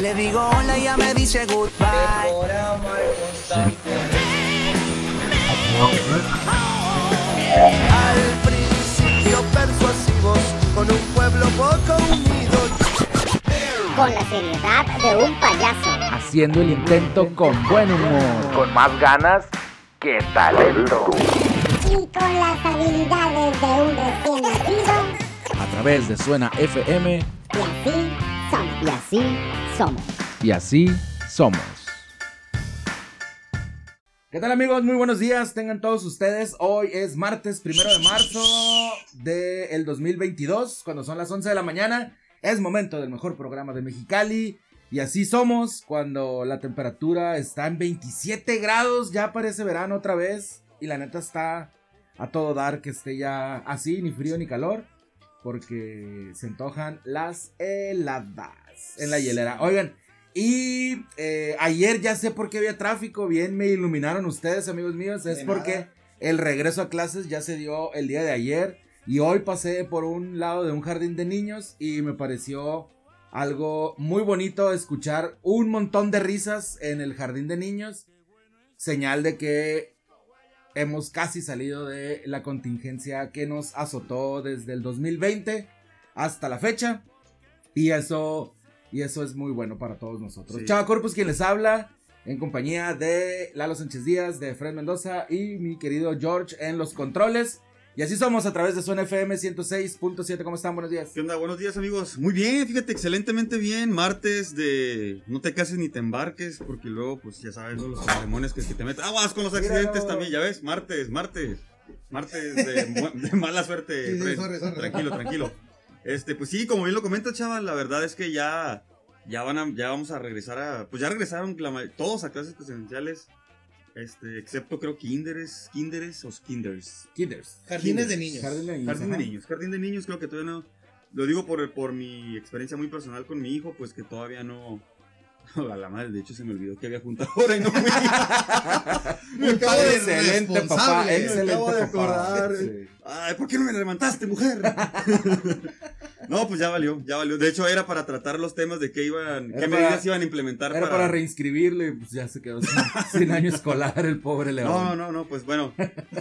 Le digo hola y ya me dice goodbye. Al principio persuasivos, con un pueblo poco unido. Con la seriedad de un payaso. Haciendo el intento con buen humor. Con más ganas que talento. Y con las habilidades de un recién nacido. A través de Suena FM. Y así. Y Y así somos. así somos. ¿Qué tal amigos? Muy buenos días, tengan todos ustedes. Hoy es martes primero de marzo del 2022, cuando son las 11 de la mañana. Es momento del mejor programa de Mexicali. Y así somos cuando la temperatura está en 27 grados. Ya parece verano otra vez. Y la neta está a todo dar que esté ya así, ni frío ni calor. Porque se antojan las heladas en la hielera. Oigan, y eh, ayer ya sé por qué había tráfico. Bien, me iluminaron ustedes, amigos míos. Es De porque nada. el regreso a clases ya se dio el día de ayer. Y hoy pasé por un lado de un jardín de niños y me pareció algo muy bonito escuchar un montón de risas en el jardín de niños. Señal de que hemos casi salido de la contingencia que nos azotó desde el 2020 hasta la fecha. Y eso, y eso es muy bueno para todos nosotros. Sí. Chava Corpus quien les habla en compañía de Lalo Sánchez Díaz, de Fred Mendoza y mi querido George en los controles. Y así somos a través de Suena FM 106.7. ¿Cómo están? Buenos días. ¿Qué onda? Buenos días, amigos. Muy bien, fíjate, excelentemente bien. Martes de no te cases ni te embarques, porque luego, pues ya sabes, los demonios que, que te meten. Aguas con los accidentes Míralo. también, ya ves. Martes, martes. Martes de, de mala suerte. Sí, sí, sorry, sorry. Tranquilo, tranquilo. Este, pues sí, como bien lo comenta, chaval, la verdad es que ya, ya van a, ya vamos a regresar a, pues ya regresaron la todos a clases presenciales. Este, excepto creo kinderes, kinderes o kinders. Kinders. Jardines de niños. Jardín de niños. Jardín de niños, jardín de niños creo que todavía no. Lo digo por, por mi experiencia muy personal con mi hijo, pues que todavía no. A la madre, de hecho se me olvidó que había junta ahora y no fui. Me acabo de Excelente papá, responsable, me excelente acabo de acordar. Sí. Ay, ¿por qué no me levantaste, mujer? no, pues ya valió, ya valió. De hecho, era para tratar los temas de qué iban, Era qué para- medidas iban a implementar Era para reinscribirlo y pues ya se quedó sin, sin año escolar el pobre León. No, no, no, pues bueno,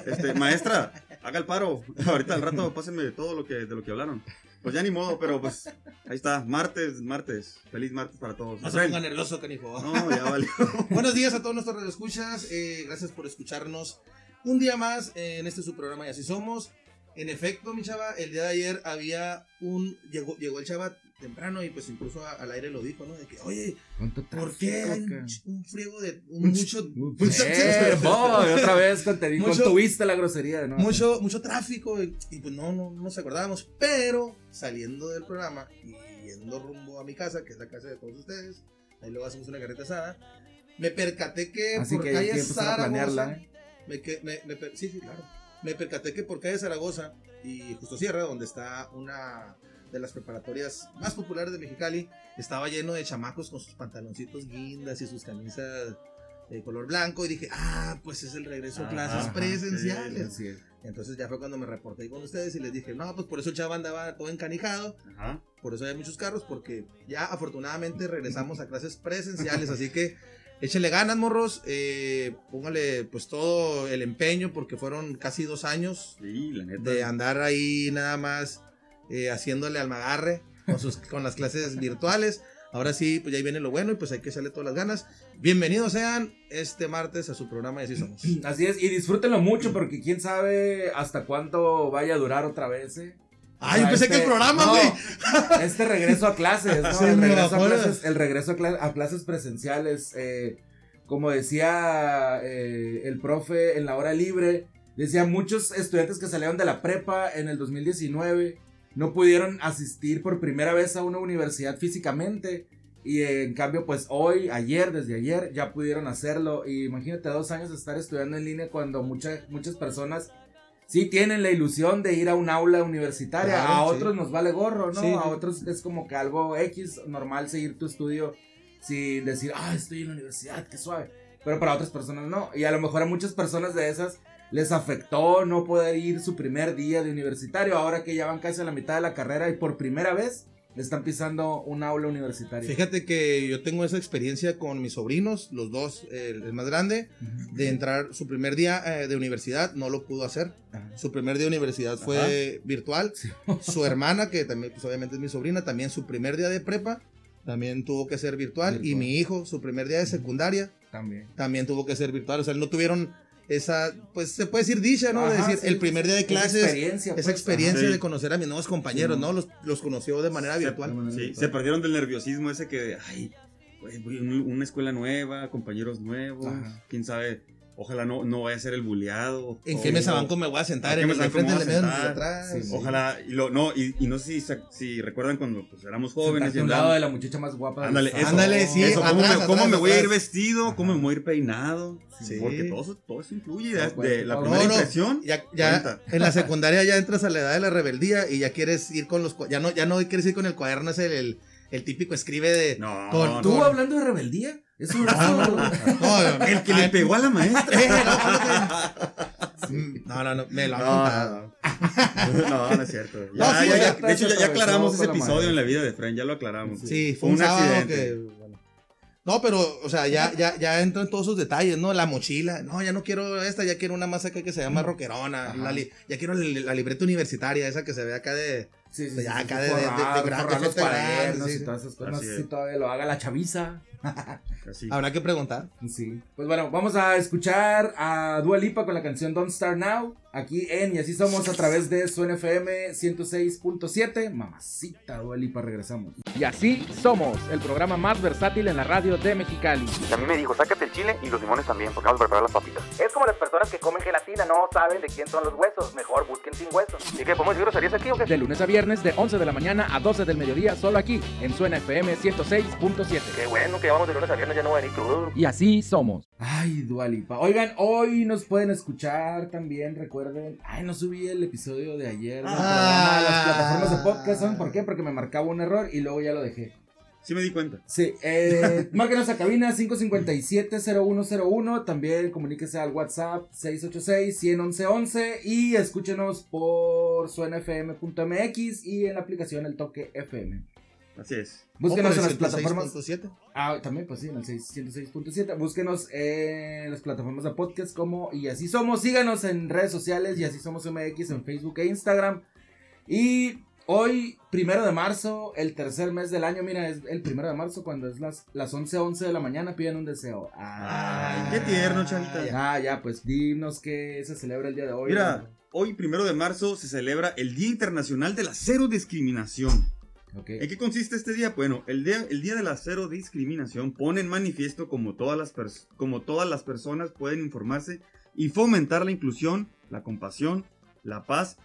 este, maestra, haga el paro. Ahorita al rato pásenme todo lo que, de lo que hablaron. Pues ya ni modo, pero pues ahí está, martes, martes. Feliz martes para todos. No se ponga nervioso, canijo. No, ya valió. Buenos días a todos nuestros radioescuchas. eh, gracias por escucharnos un día más en este su programa y así somos. En efecto, mi chava, el día de ayer había un. Llegó, llegó el chava temprano y pues incluso a- al aire lo dijo, ¿no? De que, oye, ¿Cuánto ¿por qué hay un, friego de. un mucho. Eh, boy, otra vez con- te Mucho- tuviste la grosería de nuevo. mucho, mucho tráfico y, y, pues no, no, no nos acordábamos. Pero saliendo del programa y yendo rumbo a mi casa, que es la casa de todos ustedes, ahí luego hacemos una carreta asada, me percaté que Así por que calle. Zaragoza, ¿eh? me, me- me sí, claro. Me percaté que por calle Zaragoza y Justo Sierra, donde está una de las preparatorias más populares de Mexicali, estaba lleno de chamacos con sus pantaloncitos guindas y sus camisas de color blanco y dije, ah, pues es el regreso a clases Ajá, presenciales. Así es. Entonces ya fue cuando me reporté con ustedes y les dije, no, pues por eso el chavo andaba todo encanijado, Ajá. por eso hay muchos carros, porque ya afortunadamente regresamos a clases presenciales, así que échele ganas, morros, eh, póngale pues todo el empeño, porque fueron casi dos años Sí, la neta. de andar ahí nada más eh, haciéndole al magarre con, sus, con las clases virtuales. Ahora sí, pues ya ahí viene lo bueno y pues hay que echarle todas las ganas. Bienvenidos sean este martes a su programa y así somos. Así es, y disfrútenlo mucho porque quién sabe hasta cuánto vaya a durar otra vez, ¿eh? Ay, yo O sea, pensé que el este- programa, no. Este regreso a clases, ¿no? El, regreso a bajó la- clases, el regreso a, cla- a clases presenciales. eh, como decía eh, el profe en la hora libre, decía muchos estudiantes que salieron de la prepa en el 2019 no pudieron asistir por primera vez a una universidad físicamente. Y eh, en cambio, pues hoy, ayer, desde ayer, ya pudieron hacerlo. Y imagínate dos años de estar estudiando en línea cuando muchas muchas personas sí tienen la ilusión de ir a un aula universitaria. Claro, a sí. otros nos vale gorro, ¿no? Sí, a otros es como que algo X, normal seguir tu estudio sin decir, ah, estoy en la universidad, qué suave. Pero para otras personas no. Y a lo mejor a muchas personas de esas les afectó no poder ir su primer día de universitario. Ahora que ya van casi a la mitad de la carrera y por primera vez le están pisando un aula universitaria. Fíjate que yo tengo esa experiencia con mis sobrinos, los dos, el, más grande, de entrar su primer día eh, de universidad, no lo pudo hacer. Ajá. Su primer día de universidad fue virtual. Sí. Su hermana, que también, pues obviamente es mi sobrina, también su primer día de prepa, también tuvo que ser virtual. Y mi hijo, su primer día de secundaria, También. también tuvo que ser virtual. O sea, no tuvieron esa, pues se puede decir dicha, ¿no? de decir, sí, el primer día de esa clases, experiencia, esa pues, experiencia ajá. de conocer a mis nuevos compañeros, Sí, ¿no? Los, los conoció de manera Se- virtual. Sí, se perdieron del nerviosismo ese que, ay, una escuela nueva, compañeros nuevos, Ajá. quién sabe, ojalá no, no vaya a ser el buleado. ¿En qué mesa banco me voy a sentar? ¿En qué ¿En el frente, de atrás? Sí, sí. Ojalá, y, lo, no, y, y no sé si, recuerdan cuando pues, éramos jóvenes. Y un lado de la muchacha más guapa. Ándale, eso. Ándale, sí, Eso, ¿cómo, atrás, me, cómo atrás, me voy a ir vestido? ¿Cómo me voy a ir peinado? Sí. Porque todo eso, todo eso influye. De- de la no, primera no, impresión. Ya, en la secundaria ya entras a la edad de la rebeldía y ya quieres ir con los ya no ya no quieres ir con el cuaderno ese el, el, el típico escribe de No, con- no, ¿Tú hablando de rebeldía? Eso, Ah, eso- no, El que le pegó a la maestra. Eh, no, no, no, no, no, me lo. No, no, no es cierto. No, Ya, sí, ya, ya ya, de hecho, ya, ya aclaramos ese episodio en la vida de Fran, ya lo aclaramos. Sí, fue un, accidente. que bueno. No, pero, o sea, ya, ya, ya entran todos esos detalles, ¿no? La mochila. No, ya no quiero esta, ya quiero una más acá que se llama rockerona. La li- ya quiero la, la libreta universitaria, esa que se ve acá de. Sí, sí, Ya sí, acá sí, de- de- de- de forrar- grande, forrar los gente grande, cuadernos Así. Habrá que preguntar. Sí. Pues bueno, vamos a escuchar a Dua Lipa con la canción Don't Start Now. Aquí en Y así somos a través de su NFM 106.7. Mamacita Dua Lipa, regresamos. Y así somos, el programa más versátil en la radio de Mexicali. Y a mí me dijo, sácate el chile y los limones también, porque vamos a preparar las papitas. Es como las personas que comen gelatina, no saben de quién son los huesos, mejor busquen sin huesos. ¿Y qué, podemos decir groserías aquí o qué? De lunes a viernes, de 11 de la mañana a 12 del mediodía, solo aquí, en Suena FM 106.7. Qué bueno que vamos de lunes a viernes, ya no voy a venir crudo. Y así somos. Ay, Dua Lipa. Oigan, hoy nos pueden escuchar también, recuerden. Ay, no subí el episodio de ayer Ah. las plataformas de podcast. ¿Saben por qué? Porque me marcaba un error y luego ya lo dejé. Sí me di cuenta. Sí, eh, márquenos a cabina 557-0101. También comuníquese al WhatsApp 686-111-11. Y escúchenos por suenafm.mx y en la aplicación El Toque FM. Así es. Búsquenos en las plataformas. 106.7. Ah, también, pues sí, en el 606.7. Búsquenos en las plataformas de podcast como Y Así Somos. Síganos en redes sociales Y Así Somos MX en Facebook e Instagram. Y hoy, primero de marzo, el tercer mes del año. Mira, es el primero de marzo cuando es las, las 11:11 de la mañana. Piden un deseo. Ay, Ah, qué tierno, chavita. Ah, ya, pues dinos que se celebra el día de hoy. Mira, hoy, primero de marzo, se celebra el Día Internacional de la Cero Discriminación. Ok. ¿En qué consiste este día? Bueno, el día, el día de la cero discriminación pone en manifiesto como todas, las como todas las personas pueden informarse y fomentar la inclusión, la compasión, la paz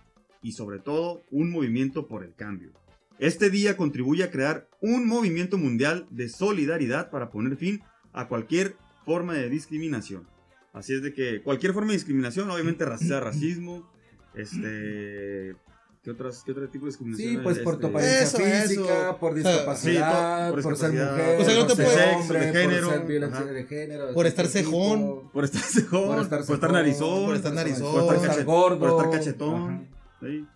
y sobre todo un movimiento por el cambio. Este día contribuye a crear un movimiento mundial de solidaridad para poner fin a cualquier forma de discriminación. Así es de que cualquier forma de discriminación, obviamente sea racismo, este... ¿Qué, otras, ¿Qué otro tipo de discriminación? Sí, pues por tu Este, apariencia física, eso. por O sea, discapacidad, sí, por- por por, ser mujer, Pues algo por te ser puede- hombre, de género, por ser violencia ajá. de género, Por estar cualquier cejón. Por estar cejón, Por estar por narizón, por estar narizón, por por estar, estar cache- gordo, por estar cachetón. ajá. sí,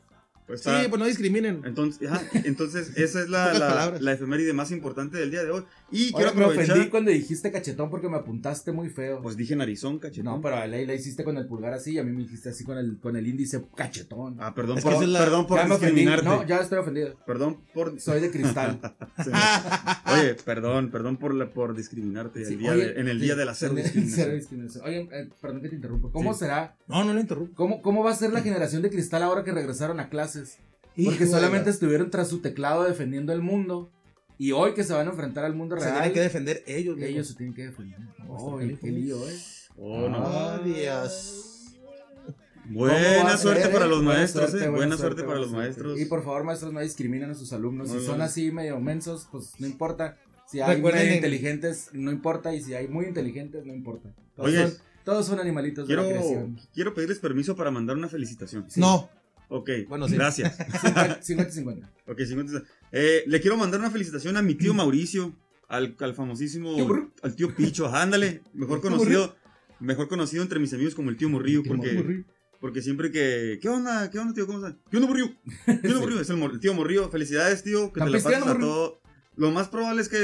por Sí, pues no discriminen. entonces, ajá, entonces, esa es la, la, la efeméride más importante del día de hoy. Y Oye, quiero me ofendí aprovechar. cuando dijiste cachetón porque me apuntaste muy feo. Pues dije narizón, cachetón. no, pero a ley la hiciste con el pulgar así y a mí me dijiste así con el, con el índice cachetón. Ah, perdón Es por, es la- perdón por ya discriminarte. No, ya estoy ofendido. Perdón por. Soy de cristal. Oye, perdón, perdón por, la- por discriminarte Sí, el día oye, de- en el día de la cero cero discriminación. discriminación. Oye, eh, perdón que te interrumpa. ¿Cómo Sí. será? No, no lo interrumpo. ¿Cómo, ¿Cómo va a ser la generación de cristal ahora que regresaron a clases? Porque Hijo solamente la- estuvieron tras su teclado defendiendo el mundo. Y hoy que se van a enfrentar al mundo se real, tienen que defender ellos. ellos se tienen que defender. Sacar qué lío, eh. Oh, no. Oh, Dios. ¿Cómo va Buena suerte para los Buena maestros, suerte, eh. buena Buena suerte suerte, para los suerte. maestros. Y por favor, maestros, no discriminen a sus alumnos. No, si no, son así medio mensos, pues no importa. Si hay Recuerden medio en- inteligentes, no importa. Y si hay muy inteligentes, no importa. Todos, Oye. son, todos son animalitos de la Quiero, creación. quiero pedirles permiso para mandar una felicitación. No. Ok, Bueno, sí. gracias. 50-50. Ok, 50. Eh, le quiero mandar una felicitación a mi tío Mauricio, al, al famosísimo, Tío Murrillo. al tío Picho, ándale, mejor conocido, mejor conocido entre mis amigos como el tío Morrillo, Tío porque. Porque siempre que. ¿Qué onda? ¿Qué onda, tío? ¿Cómo estás? ¿Qué onda, Morrillo? ¿Qué onda, Morrillo? Es el, el tío Morrillo. Felicidades, tío. Que ¿Están te la pases a todo. Lo más probable es que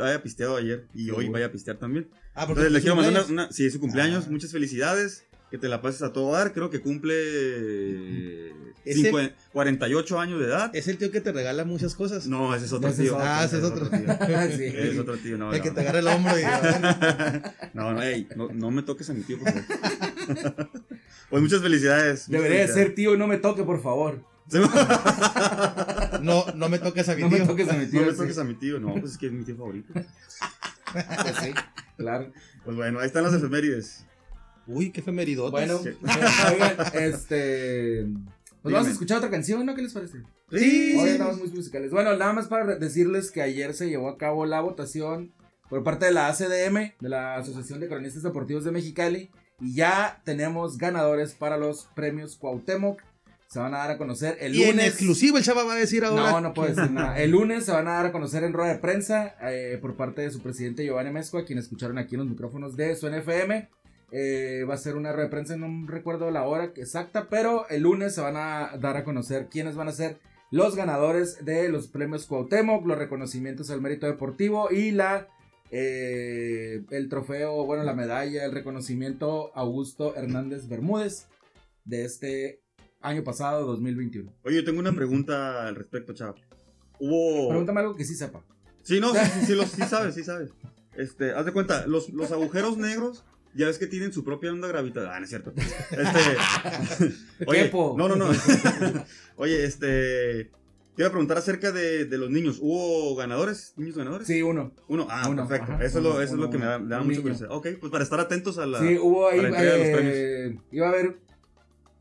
haya pisteado ayer y hoy vaya a pistear también. Ah, porque Entonces le quiero mandar una, una- sí, es su cumpleaños, Ah. muchas felicidades, que te la pases a todo dar, creo que cumple cincu- 48 años de edad. Es el tío que te regala muchas cosas. No, ese es otro tío. otro. Ah, ese es otro. tío. Sí. Es otro tío, no. el no. que te agarra el hombro y. No, no, ey, no, no me toques a mi tío, por favor. Pues muchas felicidades. muchas Debería felicidades. ser tío, no me toque, por favor. No, no me toques a mi No tío. me toques a mi tío. No me sí. toques a mi tío, no, pues es que es mi tío favorito. Sí, claro. Pues bueno, ahí están las efemérides. Uy, qué efemeridotes. Bueno, Sí. oigan, este. Pues vamos a escuchar otra canción, ¿no? ¿Qué les parece? Sí, Hoy estamos muy musicales. Bueno, nada más para decirles que ayer se llevó a cabo la votación por parte de la ACDM, de la Asociación de Cronistas Deportivos de Mexicali, y ya tenemos ganadores para los premios Cuauhtémoc. Se van a dar a conocer el Y en lunes. exclusivo el chava va a decir ahora. No, no puedo decir nada. El lunes se van a dar a conocer en rueda de prensa eh, por parte de su presidente Giovanni Mezco, a quien escucharon aquí en los micrófonos de su NFM. Eh, va a ser una rueda de prensa, no recuerdo la hora exacta, pero el lunes se van a dar a conocer quiénes van a ser los ganadores de los premios Cuauhtémoc, los reconocimientos al mérito deportivo y la eh, el trofeo, bueno, la medalla, el reconocimiento Augusto Hernández Bermúdez de este año pasado, 2021. Oye, yo tengo una pregunta al respecto, chavo. Hubo. Pregúntame algo que sí sepa. Sí, no, sí, sí, sí, lo- sí sabes, sí sabes. Este, haz de cuenta, los, los agujeros negros, ya ves que tienen su propia onda gravitacional. Ah, no es cierto. Este. Oye, no, no, no. Oye, este. Te iba a preguntar acerca de, de los niños. ¿Hubo ganadores? ¿Niños ganadores? Sí, uno. Uno, ah, Uno, perfecto. ajá, eso es lo, uno, eso es lo que me da, me da curiosidad. Ok, pues para estar atentos a la. Sí, hubo ahí. eh, iba a haber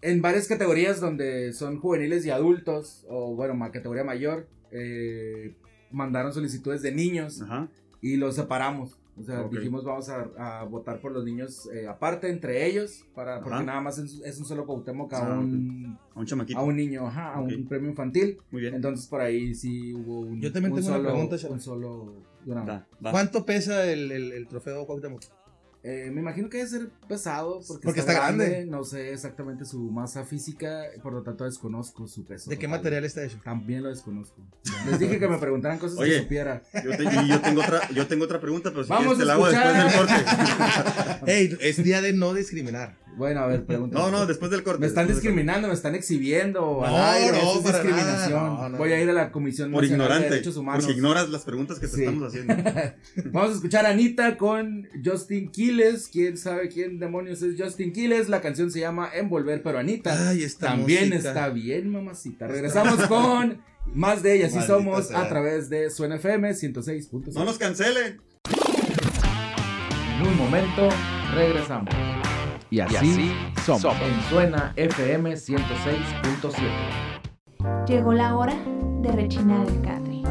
en varias categorías donde son juveniles y adultos, o bueno, categoría mayor, eh, mandaron solicitudes de niños Ajá. y los separamos. O sea, Ok. dijimos vamos a, a votar por los niños eh, aparte entre ellos, para, porque Ajá. nada más es, es un solo Cuauhtémoc a, Ah, un, A un chamaquito. a un niño, ajá, a un premio infantil. Muy bien. Entonces por ahí sí hubo un, Yo también un tengo una pregunta, un solo. ¿Cuánto pesa el, el, el trofeo Cuauhtémoc? Eh, me imagino que debe ser pesado porque, Porque está grande. No sé exactamente su masa física, por lo tanto desconozco su peso. ¿De qué material está hecho? También lo desconozco. Les dije que me preguntaran cosas Oye. que supiera. Yo, te- y yo tengo otra, yo tengo otra pregunta, pero si Vamos quieres te la hago después del corte. Ey, es día de no discriminar. Bueno, a ver, pregúntame. No, no, después del corte. Me están discriminando, me están exhibiendo. No, aire, no, eso es discriminación. no, no. Voy a ir a la Comisión Por Nacional de ignorante. Derechos Humanos. Porque ignoras las preguntas que te Sí. estamos haciendo. Vamos a escuchar a Anita con Justin Quiles. ¿Quién sabe quién demonios es Justin Quiles? La canción se llama Envolver, pero Anita. Ay, esta También está bien, mamacita. Regresamos con más de y Maldita somos sea. a través de Suena FM 106.6. No nos cancelen. En un momento regresamos. Y así, somos. En Suena FM 106.7. Llegó la hora de rechinar el catre,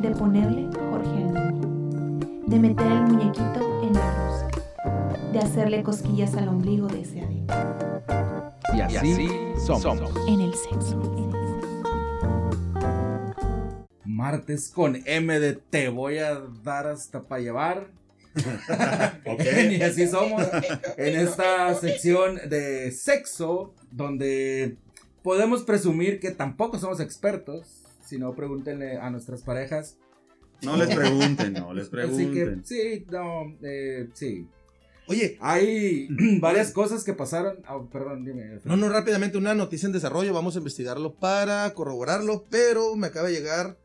de ponerle Jorge al niño, de meter el muñequito en la rosca, de hacerle cosquillas al ombligo de ese adicto, Y así, somos. en el sexo. Martes con M de te voy a dar hasta para llevar. Ok. y así somos en esta sección de sexo donde podemos presumir que tampoco somos expertos. Si no, pregúntenle a nuestras parejas. No les pregunten, no les Así que pregunten. sí, no, eh, sí. Oye, Hay varias cosas que pasaron. ah, perdón, dime. no, no, rápidamente, una noticia en desarrollo. Vamos a investigarlo para corroborarlo. Pero me acaba de llegar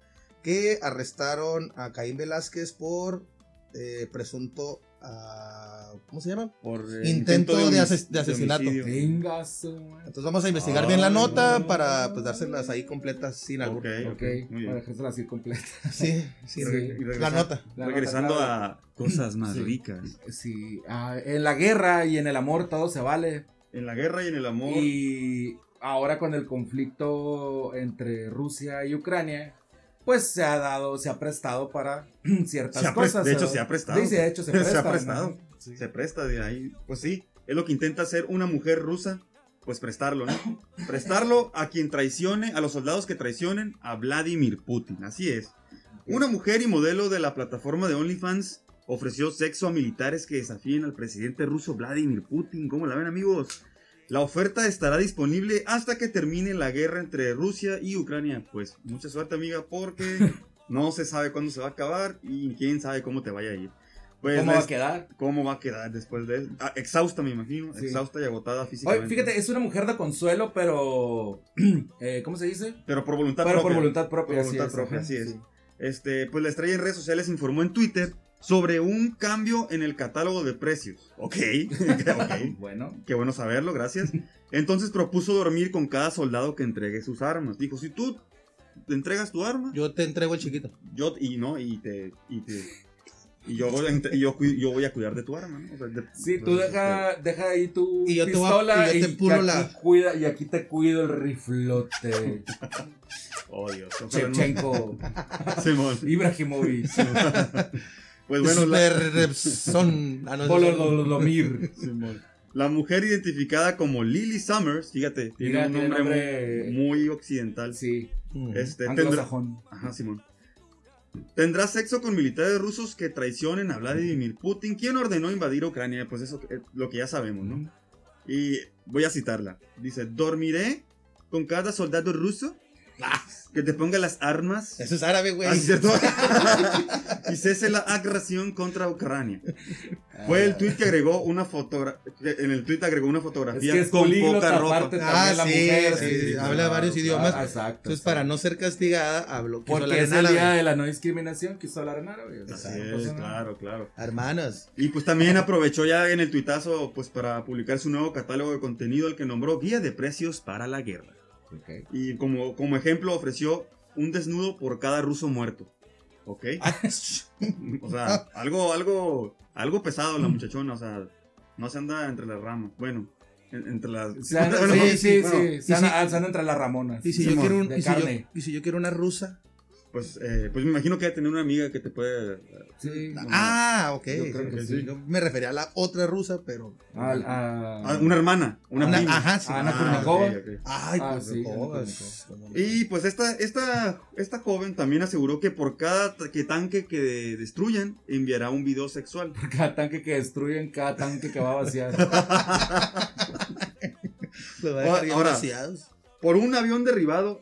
que arrestaron a Caín Velázquez por eh, presunto. ah, ¿Cómo se llama? Por eh, Intento de homic- ases- de asesinato. Entonces vamos a investigar bien la Ay, nota no. para pues dárselas ahí completas sin algo. ok, muy para bien. dejársela así completa. Sí, sí, Sí. la nota. La Regresando nota, a cosas más Sí. ricas. Sí, ah, en la guerra y en el amor todo se vale. En la guerra y en el amor. Y ahora con el conflicto entre Rusia y Ucrania, pues se ha dado, se ha prestado para ciertas cosas. de hecho, ¿no? se ha prestado. Sí, de hecho se Se ha presta. prestado. ¿no? Sí. Se presta de ahí. Pues sí, es lo que intenta hacer una mujer rusa. Pues prestarlo, ¿no? prestarlo a quien traicione, a los soldados que traicionen a Vladimir Putin. Así es. Una mujer y modelo de la plataforma de OnlyFans ofreció sexo a militares que desafíen al presidente ruso Vladimir Putin. ¿Cómo la ven, amigos? La oferta estará disponible hasta que termine la guerra entre Rusia y Ucrania. Pues mucha suerte, amiga, porque no se sabe cuándo se va a acabar y quién sabe cómo te vaya a ir. Pues ¿Cómo va a es- quedar? ¿Cómo va a quedar después de ah, exhausta, me imagino. Sí. Exhausta y agotada físicamente. Oye, fíjate, es una mujer de consuelo, pero. eh, ¿Cómo se dice? Pero por voluntad Pero por propia. voluntad propia, Por así voluntad es, propia, ajá, así es. sí. Este, pues la estrella en redes sociales informó en Twitter sobre un cambio en el catálogo de precios. Ok, ok. Bueno. Qué bueno saberlo, gracias. Entonces propuso dormir con cada soldado que entregue sus armas. Dijo, si tú te entregas tu arma, yo, Yo te entrego el chiquito. y no, y te, y te, y yo yo, yo voy a cuidar de tu arma, ¿no? O sea, de- Sí, tú pues, deja, deja ahí tu Y yo te voy a- pistola y yo te y, aquí la- cuida, y aquí te cuido el riflote. este, Oh, Dios. ojalá no- Simón. Ibrahimovic, Pues bueno, la, son. Ah, la mujer identificada como Lily Summers, fíjate, tiene Mira, un tiene nombre, nombre- Muy, muy occidental. Sí, Ujú. Este, tendrá. Ajá, Simón. Tendrá sexo con militares rusos que traicionen a Vladimir Putin, quien ordenó invadir Ucrania. Pues eso es lo que ya sabemos, ¿no? Y voy a citarla. Dice, dormiré con cada soldado ruso que te ponga las armas. Eso es árabe, güey. Ah, ¿sí ¿cierto? y cese la agresión contra Ucrania. Fue el tweet que agregó una fotografía. En el tweet agregó una Es fotografía que es con poca ropa. Ah, sí, mujer. sí, sí, habla claro, varios claro, idiomas. Exacto. Entonces, para no ser castigada, hablar Porque es el día de la no discriminación, quiso hablar en árabe. Así es, claro, claro. Hermanos. Y pues también aprovechó ya en el tuitazo pues para publicar su nuevo catálogo de contenido al que nombró Guía de Precios para la Guerra. Y como, como ejemplo ofreció un desnudo por cada ruso muerto. ¿Ok? O sea, algo, algo, algo pesado la muchachona, o sea, no se anda entre las ramas. Bueno, en- entre las... Se anda- Bueno, sí, sí, bueno, sí. Se anda, si- ah, se anda entre las ramonas. Y si, yo Simón, quiero un- de y, si yo, carne. y si yo quiero una rusa. Pues, eh, pues me imagino que debe tener una amiga que te puede... Sí. Ah, ok. Yo creo que sí. Yo me refería a la otra rusa, pero. Al- a- Ah, una hermana, una, Una- prima. ajá, sí. Ana Ah, Kurnikova. ok, ok. Ay, Ah, pues, sí, ¿cómo? Ana ¿Cómo no? Y pues esta, esta, esta joven también aseguró que por cada que tanque que destruyan enviará un video sexual. Cada tanque que destruyen, cada tanque que va a vaciar. Va a dejar Ahora- vaciados. Por un avión derribado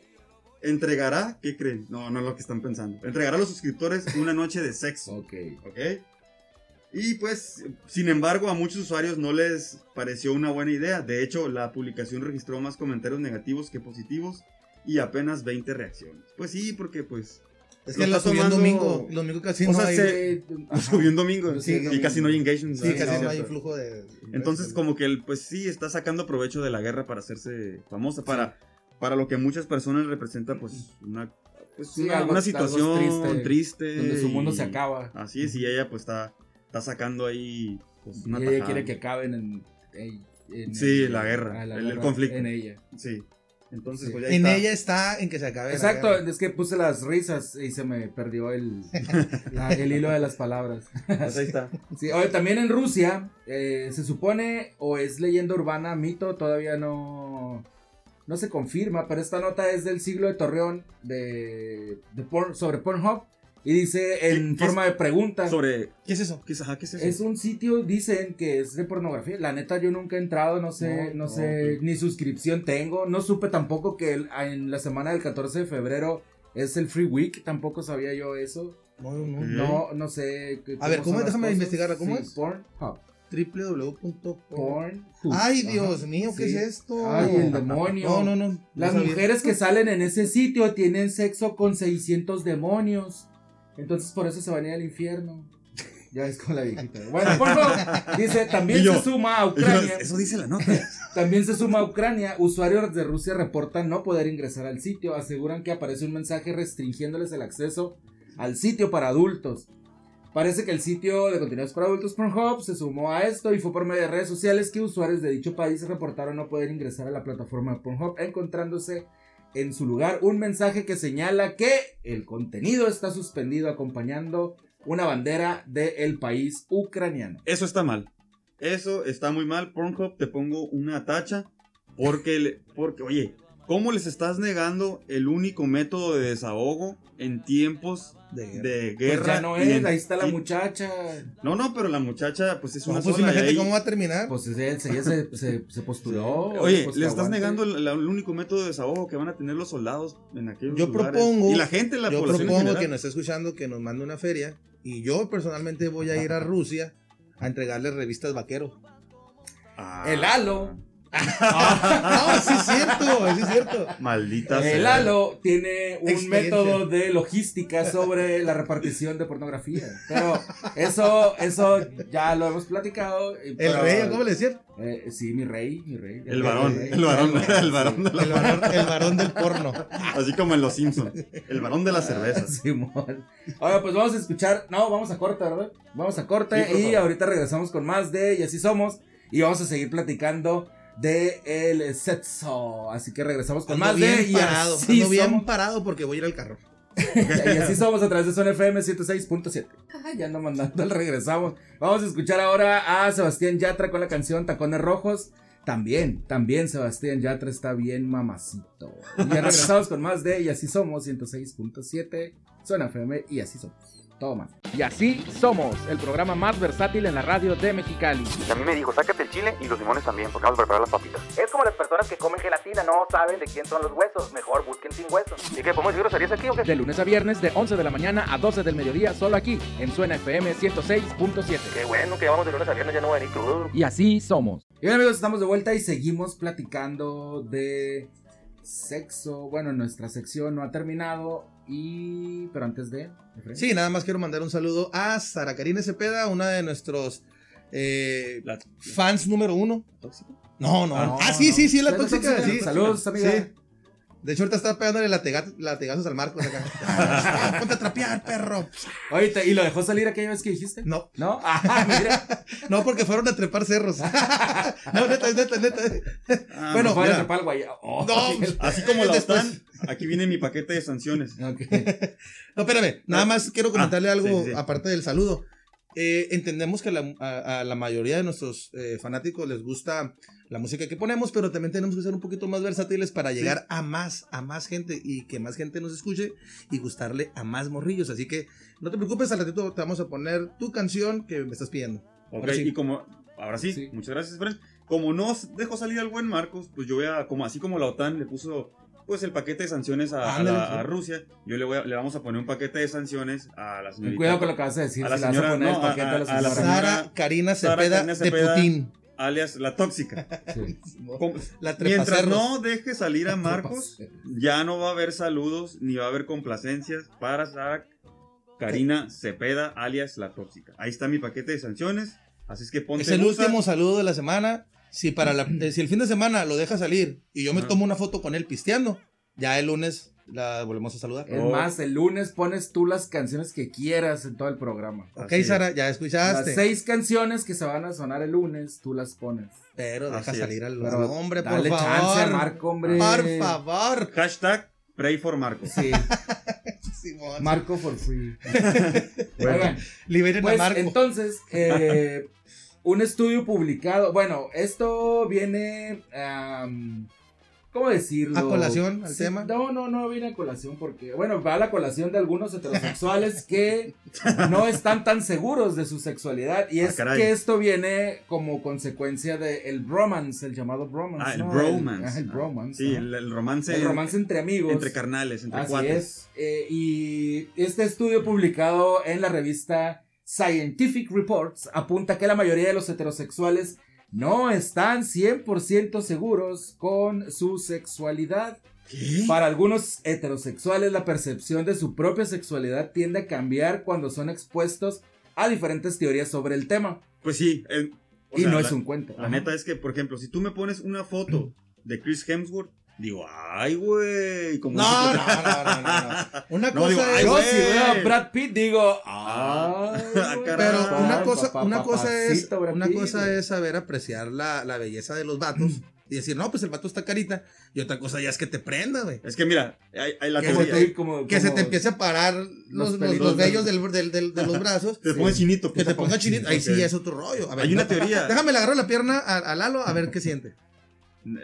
entregará, ¿qué creen? No, no es lo que están pensando. Entregará a los suscriptores una noche de sexo. Ok. ¿Ok? Y pues, sin embargo, a muchos usuarios no les pareció una buena idea. De hecho, la publicación registró más comentarios negativos que positivos y apenas 20 reacciones. Pues sí, porque pues Es lo que la está subió tomando- domingo. Los domingos casi O no sea, hay. se- lo subió un domingo Sí, y domingo. casi no hay engagement. Sí, casi no, no hay flujo de. Entonces, como que él, pues sí, está sacando provecho de la guerra para hacerse famosa, para, para lo que muchas personas representa, pues, una, pues, Sí, una, algo- una algo situación triste, triste. Donde su mundo y- se acaba. Así es, y ella, pues, está, está sacando ahí, pues, una y ella tajada. quiere que acaben en. en- en- Sí, la guerra, la el- conflicto. En ella. Sí. Entonces, Sí. pues, En está. ella está en que se acabe. la Exacto, es que puse las risas y se me perdió el, la- el hilo de las palabras. Pues ahí está. Sí, oye, también en Rusia eh, se supone, o es leyenda urbana, mito, todavía no, no se confirma, pero esta nota es del siglo de Torreón de, de Porn- sobre Pornhub y dice en ¿Qué- qué forma de pregunta. Sobre, ¿Qué es eso? ¿qué es, ajá, qué es eso? Es un sitio, dicen que es de pornografía. La neta, yo nunca he entrado, no sé, no, sé, ni suscripción tengo. No supe tampoco que el- en la semana del 14 de febrero es el Free Week, tampoco sabía yo eso. No, no. No, no sé. A ver, ¿cómo? Déjame investigarla, ¿cómo Sí, es? Pornhub. www.porn. Ay, Ajá. Dios mío, ¿qué Sí. es esto? Ay, el demonio. No, no, no. Las mujeres que salen en ese sitio tienen sexo con 600 demonios. Entonces por eso se van a ir al infierno. Ya es con la viejita. Bueno, Pornhub dice, también yo- se suma a Ucrania. Eso dice la nota. También se suma a Ucrania. Usuarios de Rusia reportan no poder ingresar al sitio. Aseguran que aparece un mensaje restringiéndoles el acceso al sitio para adultos. Parece que el sitio de contenidos para adultos Pornhub se sumó a esto y fue por medio de redes sociales que usuarios de dicho país reportaron no poder ingresar a la plataforma Pornhub, encontrándose en su lugar un mensaje que señala que el contenido está suspendido acompañando una bandera del país ucraniano. Eso está mal. Eso está muy mal. Pornhub, te pongo una tacha. Porque, le- porque, oye, ¿cómo les estás negando el único método de desahogo en tiempos De guerra. de Pues guerra. ya no y es, en- ahí está la y- muchacha. No, no, pero la muchacha, pues es No, una pues sola, y imagínate ahí- cómo va a terminar. Pues ella, ella se, se, se postuló. Oye, pues, le estás aguante. negando el, único método de desahogo que van a tener los soldados en aquellos Yo lugares. propongo- Y la gente, la Yo población propongo que nos esté escuchando que nos mande una feria y yo personalmente voy a ir a Rusia a entregarle revistas vaquero. Ah, El halo. No, sí es cierto, sí es cierto. Maldita El sea. halo tiene un método de logística sobre la repartición de pornografía. Pero eso, eso ya lo hemos platicado. El pero- rey, ¿cómo le decían? Eh, sí, mi rey, mi rey. El varón, rey. el varón, el varón El varón, el varón del porno. Así como en Los Simpsons. El varón de la cerveza. Simón. Ahora, pues vamos a escuchar. No, vamos a corte, ¿verdad? Vamos a corte Sí, y favor. ahorita regresamos con más de Y así somos. Y vamos a seguir platicando de el sexo. Así que regresamos con Ando más bien de Y parado, así ando bien somos. parado porque voy a ir al carro. y así somos a través de Zona FM 106.7. Ay, ya ando mandando regresamos. Vamos a escuchar ahora a Sebastián Yatra con la canción Tacones Rojos. También, también Sebastián Yatra está bien mamacito. Y ya regresamos con más de Y así somos 106.7. Zona FM y así somos. Todo más. Y así somos, el programa más versátil en la radio de Mexicali. Y a mí me dijo, sácate el chile y los limones también, porque vamos a preparar las papitas. Es como las personas que comen gelatina, no saben de quién son los huesos. Mejor busquen sin huesos. ¿Y qué, podemos decir groserías aquí o qué? De lunes a viernes, de 11 de la mañana a 12 del mediodía, solo aquí, en Suena FM 106.7. Qué bueno que vamos de lunes a viernes, ya no voy a venir crudo. Y así somos. Y bien amigos, estamos de vuelta y seguimos platicando de sexo. Bueno, nuestra sección no ha terminado. Y. Pero antes de. Efraín. Sí, nada más quiero mandar un saludo a Sara Karine Cepeda, una de nuestros eh, La- fans número uno. No, no. Ah, Ah, no, sí, no. sí, sí, la Sí, la tóxica. tóxica. sí. Saludos, amiga. Sí. De hecho, ahorita está pegándole latigazos al Marcos acá. Ah, Ponte a trapear, perro. Oye, ¿y lo dejó salir aquella vez que dijiste? No, ¿No? Ah, mira. no, porque fueron a trepar cerros. no, neta, neta, neta. Ah, Bueno, Fue a trepar al guaya- Oh, No, así como Después- OTAN, aquí viene mi paquete de sanciones. ok. No, espérame, nada más quiero comentarle Ah, algo sí, sí, sí. aparte del saludo. Eh, entendemos que la- a, a la mayoría de nuestros eh, fanáticos les gusta la música que ponemos, pero también tenemos que ser un poquito más versátiles para llegar a más, a más gente y que más gente nos escuche y gustarle a más morrillos. Así que no te preocupes, al ratito te vamos a poner tu canción que me estás pidiendo. Ok, Ahora sí. y como, ahora sí, Sí. muchas gracias, Fran. Como no dejó salir al buen Marcos, pues yo voy a, como así como la OTAN le puso pues el paquete de sanciones a, a Ándale, la- sí. a Rusia, yo le, voy a- le vamos a poner un paquete de sanciones a la señorita. Cuidado con lo que vas a decir. A la señora- a no, la señora. Sara Karina Sara Cepeda, Karina Cepeda. de Putin. Alias la tóxica. Sí. Como- La Mientras no deje salir a Marcos, ya no va a haber saludos ni va a haber complacencias para Sara Karina Cepeda, alias la tóxica. Ahí está mi paquete de sanciones. Así es que ponte Es el último saludo de la semana. Si para la, eh, si el fin de semana lo deja salir y yo me tomo una foto con él pisteando, ya el lunes la volvemos a saludar. Es Oh. más, el lunes pones tú las canciones que quieras en todo el programa. Ok, Así. Sara, ya Las escuchaste. seis canciones que se van a sonar el lunes, tú las pones. Pero deja Así salir al Pero hombre, por dale favor. chance a Marco, hombre. Por favor. Hashtag Pray for Marcos. Sí, Simón. Marco for free. Bueno. Liberen pues a Marco. entonces, eh, un estudio publicado, bueno, esto viene, ¿cómo decirlo? ¿A colación al Sí, tema? No, no, no viene a colación porque, bueno, va a la colación de algunos heterosexuales que no están tan seguros de su sexualidad y Ah, es caray. que esto viene como consecuencia del bromance, el llamado bromance. Ah, el ¿no? bromance. el bromance. Sí, el, el romance. El romance entre amigos. Entre carnales, entre Así cuates. es. Eh, y este estudio publicado en la revista Scientific Reports apunta que la mayoría de los heterosexuales no están 100% seguros con su sexualidad. Para algunos heterosexuales la percepción de su propia sexualidad tiende a cambiar cuando son expuestos a diferentes teorías sobre el tema. Pues sí. o y sea, no la- es un cuento. La Ajá. neta es que, por ejemplo, si tú me pones una foto de Chris Hemsworth, digo, ay, güey. Como No, no, no, no, no, no. Una No, cosa digo, es. Yo si veo a Brad Pitt digo, Ah. Ah. Pero una cosa, papá, una cosa es, una cosa es saber apreciar la, la belleza de los vatos y decir, no, pues el vato está carita. Y otra cosa ya es que te prenda, güey. Es que mira, hay, hay la Que teoría. te- como- Que se te empiece a parar los, los, los de- vellos del, del- del- de los brazos. Te pones chinito. Que te ponga chinito. Ahí sí ya es otro rollo. A ver, Hay una no, teoría. Déjame le agarro la pierna a, a Lalo a ver qué siente.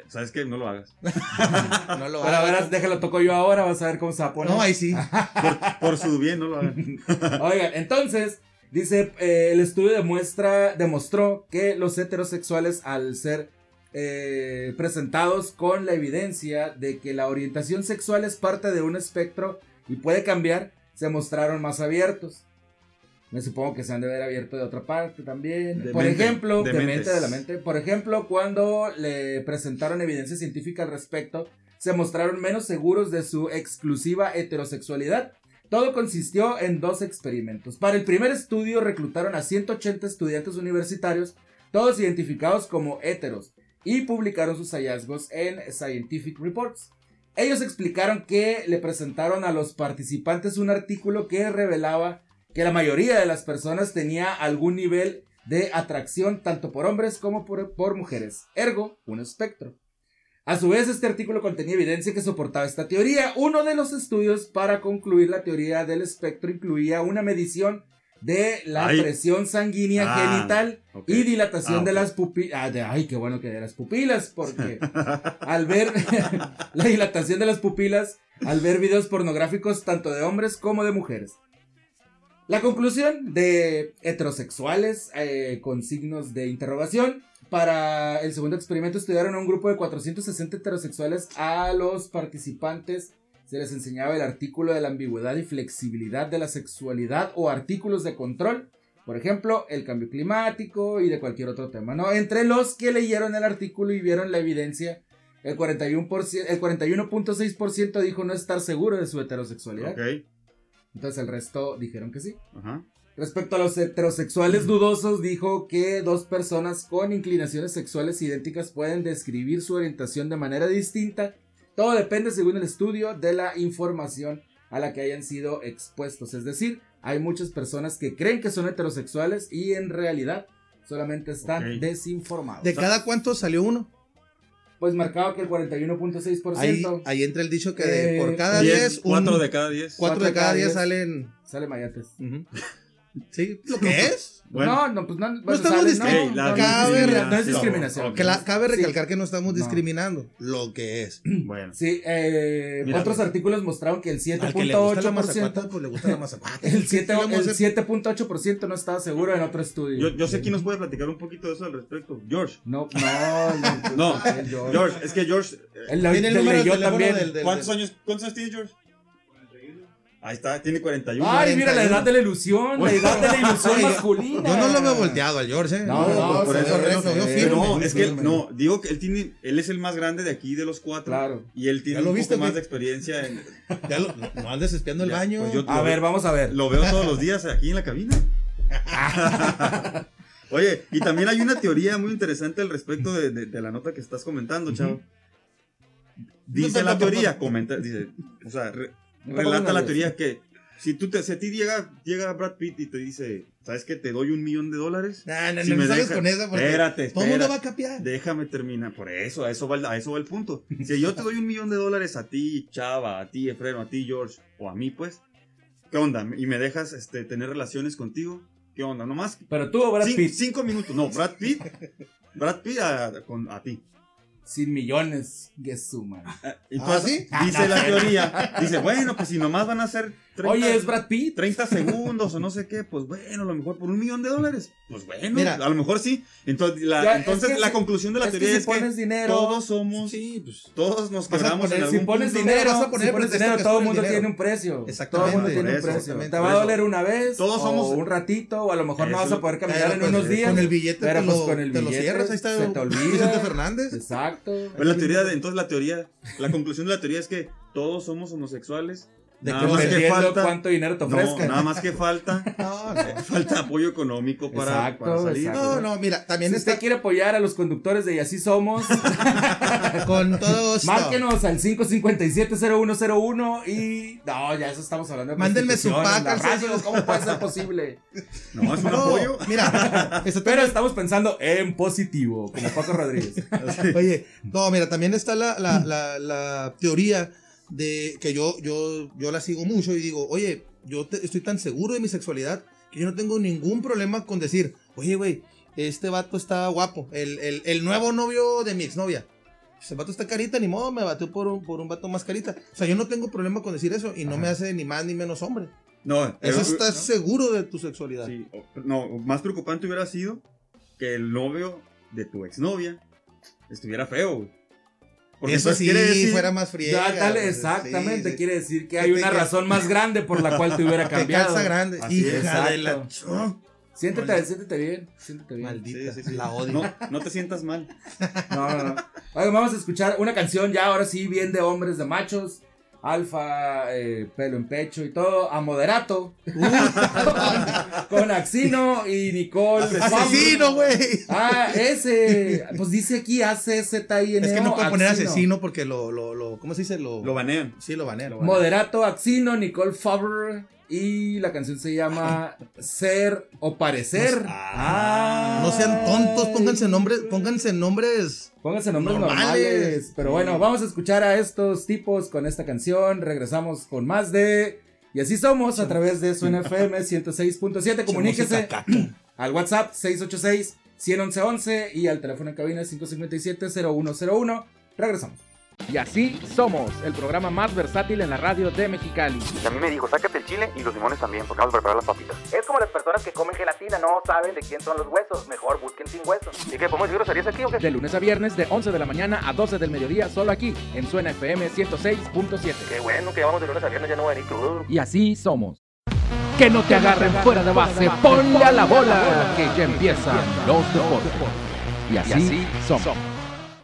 ¿Sabes qué? No lo hagas. No lo Pero a ver, hagas. déjalo toco yo ahora, vas a ver cómo se va a poner. No, ahí sí. Por su bien, no lo hagas. Oigan, entonces, dice, eh, el estudio demuestra, demostró que los heterosexuales al ser eh, presentados con la evidencia de que la orientación sexual es parte de un espectro y puede cambiar, se mostraron más abiertos. Me supongo que se han de ver abierto de otra parte también. De Por mente, ejemplo, de de, mente de la mente. Por ejemplo, cuando le presentaron evidencia científica al respecto, se mostraron menos seguros de su exclusiva heterosexualidad. Todo consistió en dos experimentos. Para el primer estudio reclutaron a 180 estudiantes universitarios, todos identificados como heteros, y publicaron sus hallazgos en Scientific Reports. Ellos explicaron que le presentaron a los participantes un artículo que revelaba que la mayoría de las personas tenía algún nivel de atracción tanto por hombres como por, por mujeres, ergo, un espectro. A su vez, este artículo contenía evidencia que soportaba esta teoría. Uno de los estudios para concluir la teoría del espectro incluía una medición de la Ay. presión sanguínea Ah, genital y dilatación Ah, de las pupilas. ay, qué bueno que de las pupilas, porque al ver la dilatación de las pupilas, al ver videos pornográficos tanto de hombres como de mujeres. La conclusión de heterosexuales eh, con signos de interrogación. Para el segundo experimento estudiaron a un grupo de 460 heterosexuales. A los participantes se les enseñaba el artículo de la ambigüedad y flexibilidad de la sexualidad o artículos de control. Por ejemplo, el cambio climático y de cualquier otro tema, ¿no? Entre los que leyeron el artículo y vieron la evidencia, el 41%, el 41.6% dijo no estar seguro de su heterosexualidad. Ok. Entonces el resto dijeron que sí. Ajá. Respecto a los heterosexuales dudosos, dijo que dos personas con inclinaciones sexuales idénticas pueden describir su orientación de manera distinta. Todo depende, según el estudio, de la información a la que hayan sido expuestos. Es decir, hay muchas personas que creen que son heterosexuales y en realidad solamente están desinformados. ¿De cada cuánto salió uno? Pues marcado que el 41.6%. Ahí, ahí entra el dicho que de Eh, por cada Diez, 10, cuatro de cada diez. cuatro de cada 10 salen. Sale mayates. Ujú. Sí, lo que es. Bueno. no, no, pues no. bueno, estamos discriminando. no, no, cabe no, no es discriminación. Ok. Que la- cabe Sí. recalcar que no estamos No. discriminando. Lo que es. Bueno. Sí, eh, Mira, otros artículos mostraron que el Al que le gusta la 7.8%, mazacuata, pues le gusta la mazacuata. el 7 ¿Qué vamos a el hacer? 7.8% no estaba seguro en otro estudio. Yo, yo sé quién nos puede platicar un poquito de eso al respecto. George. No, no, no, No, George. George, es que George. eh, El, el, Tiene el número de leyó teléfono también. del- del- ¿Cuántos años, ¿Cuántos años tiene George? Ahí está, tiene 41. Ay, mira la 41. edad de la ilusión, la edad de la ilusión masculina. Yo no lo veo volteado al George, ¿eh? No, no, por se eso- ve correcto, no yo sé. firme. no, es que firme. no, digo que él tiene, él es el más grande de aquí de los cuatro. Claro. Y él tiene ¿Ya lo un viste, poco más de experiencia en, Ya lo, no andes espiando el Ya, baño. pues yo- A Lo ver, ve- vamos a ver. Lo veo todos los días aquí en la cabina. Oye, y también hay una teoría muy interesante al respecto de, de- de la nota que estás comentando, chavo. Dice la teoría, comenta, dice, o sea, re- No relata la teoría que si tú te, si a ti llega, llega Brad Pitt y te dice, ¿sabes que te doy un millón de dólares? Nah, no, Si no, me sabes deja- con eso porque Espérate, todo el mundo va espérate. a capiar. Déjame terminar. Por eso, a eso va, el- a eso va el punto. Si yo te doy un millón de dólares a ti, Chava, a ti, Efreno, a ti, George, o a mí, pues, ¿qué onda? Y me dejas este, tener relaciones contigo, ¿qué onda? Nomás Pero tú, Brad cin- Pitt, cinco minutos. No, Brad Pitt. Brad Pitt a, con- a ti. Sin millones, que suman. Entonces, ¿Ah, dice la teoría, dice, bueno, pues si nomás van a ser 30, Oye, es Brad Pitt. 30 segundos o no sé qué, pues bueno, a lo mejor por un millón de dólares, pues bueno, Mira. a lo mejor sí. Entonces, la, Ya, es entonces que la si- conclusión de la es que teoría si es que dinero- todos somos, Sí, pues. todos nos quebramos en algún Si pones punto. dinero, vas a poner si pones dinero, todo el mundo dinero. tiene un precio. Exactamente, Todo el mundo tiene un precio. Te va a doler una vez, Todos o somos- un ratito, o a lo mejor no vas a poder caminar Pero, en pues, unos días. Con el billete pero te pues lo- con el te lo billete cierras. Ahí está se te olvida. Vicente Fernández. Exacto. Pues la teoría de, entonces la teoría, la conclusión de la teoría es que todos somos homosexuales. De nada más que falta, cuánto dinero te no, ofrezcan. nada más que falta, No, no. falta apoyo económico para, Exacto, para salir. exacto. No, no, mira, también Si está usted quiere apoyar a los conductores de Y Así Somos, con todo esto. márquenos al 557-0101 y... No, ya eso estamos hablando de Mándenme su pack al radio, ¿Cómo puede ser posible? No, es un No, apoyo. mira, Pero estamos pensando en positivo, como Paco Rodríguez. Oye, no, mira, también está la, la, la, la teoría de que yo, yo, yo la sigo mucho y digo, oye, yo te- estoy tan seguro de mi sexualidad que yo no tengo ningún problema con decir, oye, güey, este vato está guapo, el, el, el nuevo novio de mi exnovia. Ese vato está carita, ni modo, me batió por un, por un vato más carita. O sea, yo no tengo problema con decir eso y no me hace ni más ni menos hombre. No, Eso estás ¿no? seguro de tu sexualidad. Sí, no, más preocupante hubiera sido que el novio de tu exnovia estuviera feo, güey. Porque Eso sí, quiere decir- fuera más friega. Ya, dale, güey. exactamente, Sí, sí. quiere decir que hay te- una que- razón más grande por la cual te hubiera cambiado. calza grande. Así Hija de la... Siéntete, siéntete bien, siéntete bien. Maldita, Sí, sí, sí. la odio. No, no te sientas mal. No, no, no. Oigan, vamos a escuchar una canción ya ahora sí bien de hombres, de machos. Alfa, eh, pelo en pecho y todo, a moderato. Con Axino y Nicole. Asesino, güey. Ah, ese. Pues dice aquí A-C-Z-I-N-O. Es que no puedo poner asesino porque lo, lo, lo, ¿cómo se dice? Lo, Lo banean. Sí, lo banean. Moderato, Axino, Nicole Favre. Y la canción se llama Ser o Parecer. Ah. No sean tontos, pónganse nombres, pónganse nombres. Pónganse nombres Normales. normales. Pero bueno, vamos a escuchar a estos tipos con esta canción. Regresamos con más de. Y así somos a través de Suena FM 106.7. Comuníquese al WhatsApp 686 111 y al teléfono en cabina 557-0101. Regresamos. Y así somos, el programa más versátil en la radio de Mexicali. Y a mí me dijo, sácate el chile y los limones también, porque vamos a preparar las papitas. Es como las personas que comen gelatina, no saben de quién son los huesos. Mejor busquen sin huesos. ¿Y qué, podemos decir groserías aquí o qué? De lunes a viernes de 11 de la mañana a 12 del mediodía, solo aquí, en Suena FM 106.7. Qué bueno que vamos de lunes a viernes, ya no voy a venir crudo. Y así somos. Que no te agarren fuera de base, ponle a la bola, que ya empiezan los deportes. Y así somos.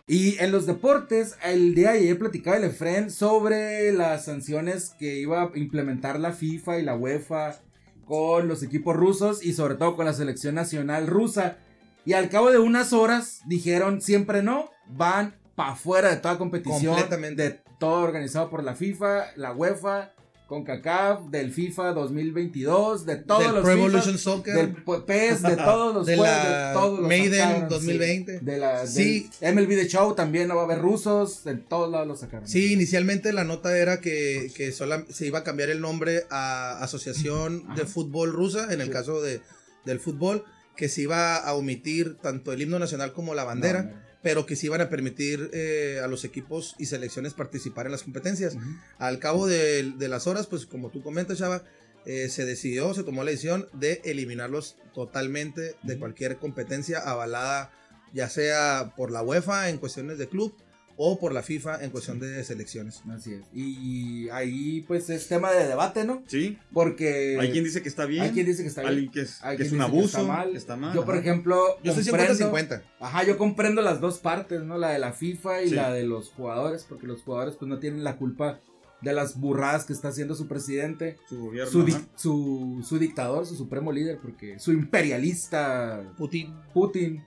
Y en los deportes, el día de ayer platicaba el Efren sobre las sanciones que iba a implementar la FIFA y la UEFA con los equipos rusos y sobre todo con la selección nacional rusa. Y al cabo de unas horas dijeron siempre no, van para afuera de toda competición. Completamente. De todo organizado por la FIFA, la UEFA, con CACAF, del FIFA 2022, de todos Del los Pro Evolution Soccer. del PES, de todos los De juegos, la de todos los Maiden sacaron, 2020. sí. de la Sí. MLB The Show también no va a haber rusos, en todos lados los sacaron. Sí, inicialmente la nota era que, que sola- se iba a cambiar el nombre a Asociación de Fútbol Rusa, en el caso de, del fútbol, que se iba a omitir tanto el himno nacional como la bandera, No, no. Pero que se iban a permitir eh, a los equipos y selecciones participar en las competencias. Al cabo de, de las horas, pues como tú comentas, Chava, eh, se decidió, se tomó la decisión de eliminarlos totalmente de cualquier competencia avalada, ya sea por la UEFA en cuestiones de club o por la FIFA en cuestión de selecciones. Así es. Y ahí pues es tema de debate, ¿no? Sí. Porque Hay quien dice que está bien. hay quien dice que está bien. Alguien que es, que un abuso. está mal. que está mal, Yo, por ejemplo, Yo comprendo- 50-50. Ajá, yo comprendo las dos partes, ¿no? La de la FIFA y Sí. la de los jugadores, porque los jugadores pues no tienen la culpa de las burradas que está haciendo su presidente, Su gobierno. su, dic- su, su dictador, su supremo líder, porque su imperialista Putin. Putin.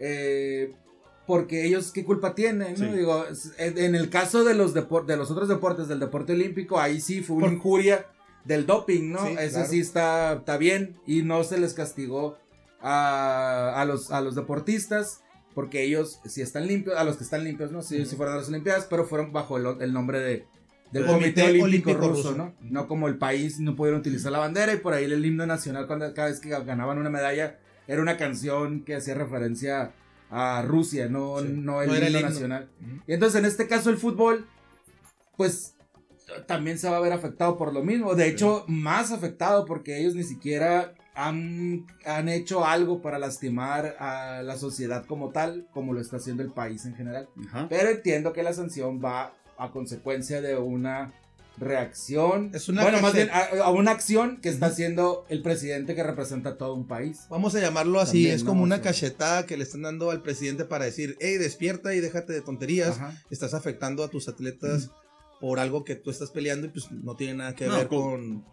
eh, porque ellos qué culpa tienen, ¿no? Sí. Digo, en el caso de los de los otros deportes, del deporte olímpico, ahí sí fue una injuria del doping, ¿no? Sí, Ese claro. sí está, está bien y no se les castigó a, a los, a los deportistas porque ellos sí están limpios, a los que están limpios, ¿no? Sí, sí fueron a las Olimpiadas, pero fueron bajo el, el nombre de, del Comité, Comité Olímpico, Olímpico Ruso, Ruso. ¿no? No como el país no pudieron utilizar la bandera y por ahí el himno nacional cuando cada vez que ganaban una medalla era una canción que hacía referencia a Rusia, no, Sí. no el No el himno nacional. Y entonces en este caso el fútbol, pues también se va a ver afectado por lo mismo. De hecho, más afectado porque ellos ni siquiera han, han hecho algo para lastimar a la sociedad como tal, como lo está haciendo el país en general. Pero entiendo que la sanción va a consecuencia de una reacción. Es una bueno, más bien a, a una acción que está haciendo el presidente que representa a todo un país. Vamos a llamarlo así, También, es como una sea. cachetada que le están dando al presidente para decir, hey, despierta y déjate de tonterías, Ajá. estás afectando a tus atletas por algo que tú estás peleando y pues no tiene nada que No, ver con- con,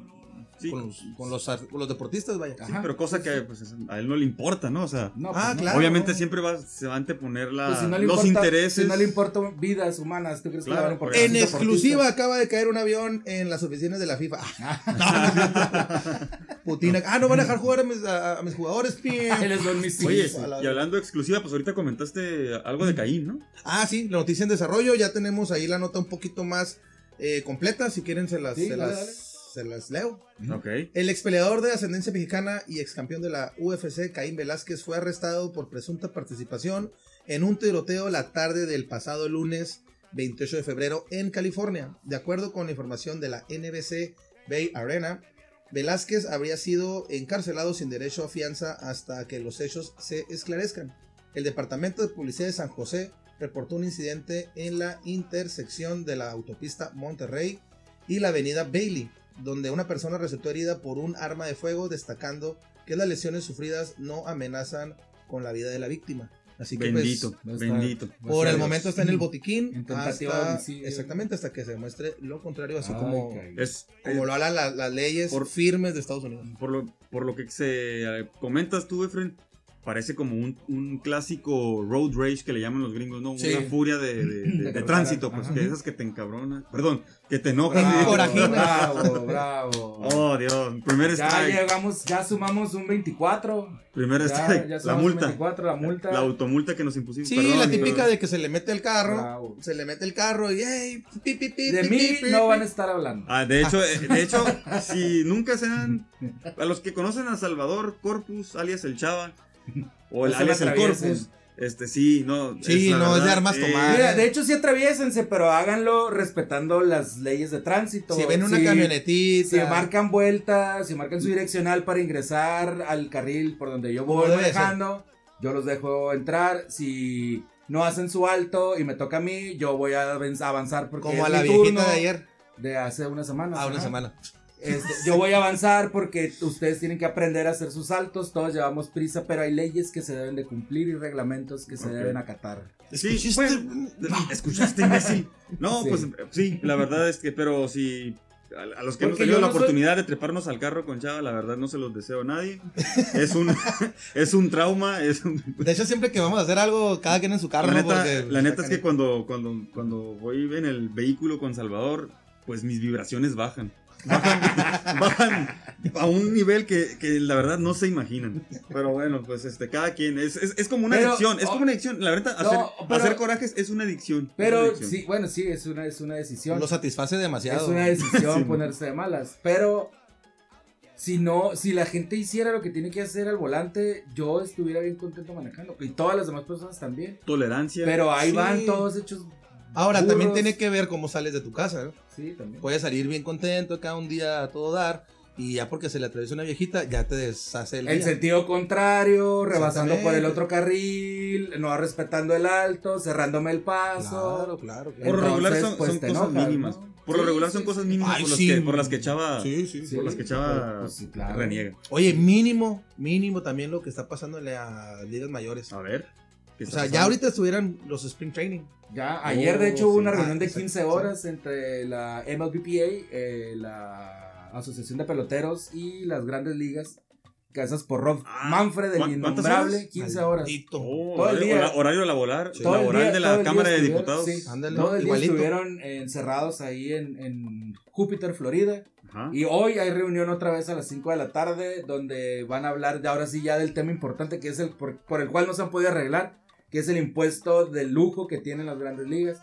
Sí. con, los, con, los, con los deportistas, vaya. Sí, pero cosa que pues, es- a él no le importa, ¿no? O sea, No, Ah, pues no. claro. obviamente siempre va, se va a anteponer la, Pues si no le los importa- intereses. Si no le importan vidas humanas, ¿tú crees que le Claro, van a importar? En exclusiva acaba de caer un avión en las oficinas de la FIFA. Putin, ah, no van a dejar jugar a mis, a- a mis jugadores, mis Oye, y hablando de exclusiva, pues ahorita comentaste algo de Caín, ¿no? Ah, sí, la noticia en desarrollo, ya tenemos ahí la nota un poquito más eh, completa, si quieren se las, Sí, se dale, las, dale. Se las leo. Ok. El ex peleador de ascendencia mexicana y ex campeón de la UFC, Caín Velázquez, fue arrestado por presunta participación en un tiroteo la tarde del pasado lunes 28 de febrero en California. De acuerdo con la información de la NBC Bay Arena, Velázquez habría sido encarcelado sin derecho a fianza hasta que los hechos se esclarezcan. El Departamento de Policía de San José reportó un incidente en la intersección de la autopista Monterrey y la avenida Bailey, donde una persona resultó herida por un arma de fuego, destacando que las lesiones sufridas no amenazan con la vida de la víctima. Así que pues, Bendito, está- bendito. por el momento está en el botiquín hasta, exactamente hasta que se demuestre lo contrario, así Ay, como. Es, como lo hablan la- las leyes por- firmes de Estados Unidos. por, lo, por lo que se eh, comentas tú, Efren, parece como un, un clásico road rage que le llaman los gringos, ¿no? Sí. Una furia de, de- de- de cruzar, tránsito, pues, ajá. que esas que te encabronan. Perdón, que te enojan. Bravo. Bravo, bravo. Oh, Dios. Primer ya strike. llegamos, ya sumamos un 24. Primer Ya, strike. ya la multa. 24, la multa. La automulta que nos impusimos. Sí, Perdón, la típica perdón. de que se le mete el carro, Bravo. se le mete el carro y hey, pi, pi, pi, De pi, mí pi, pi, no van a estar hablando. Ah, de hecho, eh, de hecho, si nunca se han. A los que conocen a Salvador Corpus, alias el Chava, o el No alias el atraviesen. Corpus, este sí, no. Sí, la no, es de armas eh, tomadas. Mira, de hecho sí atraviésense, pero háganlo respetando las leyes de tránsito. Si ven una camionetita, Si marcan vueltas, si marcan su direccional para ingresar al carril por donde yo voy manejando, yo los dejo entrar. Si no hacen su alto y me toca a mí, yo voy a avanz- avanzar porque como es a la mi viejita turno de ayer, de hace una semana. a una semana. Este, yo voy a avanzar porque ustedes tienen que aprender a hacer sus saltos, todos llevamos prisa, pero hay leyes que se deben de cumplir y reglamentos que se deben acatar. Sí, ¿Escuchaste? bueno, ¿Escuchaste, imbécil? No, Sí. pues sí, la verdad es que, pero si. A, a los que hemos Porque tenido yo la no soy- oportunidad de treparnos al carro con Chava, la verdad no se los deseo a nadie. Es un, es un trauma, es un, De hecho, siempre que vamos a hacer algo, cada quien en su carro. la neta, Porque la neta es que cuando, cuando, cuando voy en el vehículo con Salvador, pues mis vibraciones bajan. Bajan, bajan a un nivel que, que la verdad no se imaginan. Pero bueno, pues este, cada quien. Es, es, es como una Pero, adicción. Es oh, como una adicción. La verdad, no, hacer, pero- hacer corajes es una adicción. una Pero adicción. sí, bueno, sí, es una, es una decisión. lo satisface demasiado. Es una decisión Sí. ponerse de malas. Pero si no, si la gente hiciera lo que tiene que hacer al volante, yo estuviera bien contento manejando. Y todas las demás personas también. Tolerancia. Pero ahí Sí. van todos hechos. Ahora, también tiene que ver cómo sales de tu casa. ¿no? Sí, también. Puedes salir bien contento cada un día a todo dar. Y ya porque se le atraviesa una viejita, ya te deshace el En sentido contrario, rebasando por el otro carril, no respetando el alto, cerrándome el paso. Claro, claro. Por claro. lo regular son, pues, son cosas enojas, mínimas. ¿no? Por lo Sí, regular son sí. cosas mínimas Ay, por, las sí. que, por las que Chava, Sí, sí. Sí, por las que pues, claro. reniega. Oye, mínimo, mínimo también lo que está pasando en las ligas mayores. A ver. ¿Qué O sea, ya ahorita estuvieran los Spring Training. Ya, ayer de hecho hubo sí. una Ah, reunión de exacto, 15 sí. horas entre la MLBPA, eh, la Asociación de Peloteros y las grandes ligas, casas por Rob Ah, Manfred, el ¿cuán- cuántas innombrable, horas? 15 horas. Maldito. Oh, todo el horario, día. hora- horario laboral, Sí. Todo el laboral día- de la Cámara de Diputados. sí, Ándale, todo el día igualito. estuvieron encerrados ahí en, en Júpiter, Florida. Ajá. Y hoy hay reunión otra vez a las 5 de la tarde donde van a hablar de ahora sí ya del tema importante que es el por, por el cual no se han podido arreglar, que es el impuesto de lujo que tienen las grandes ligas.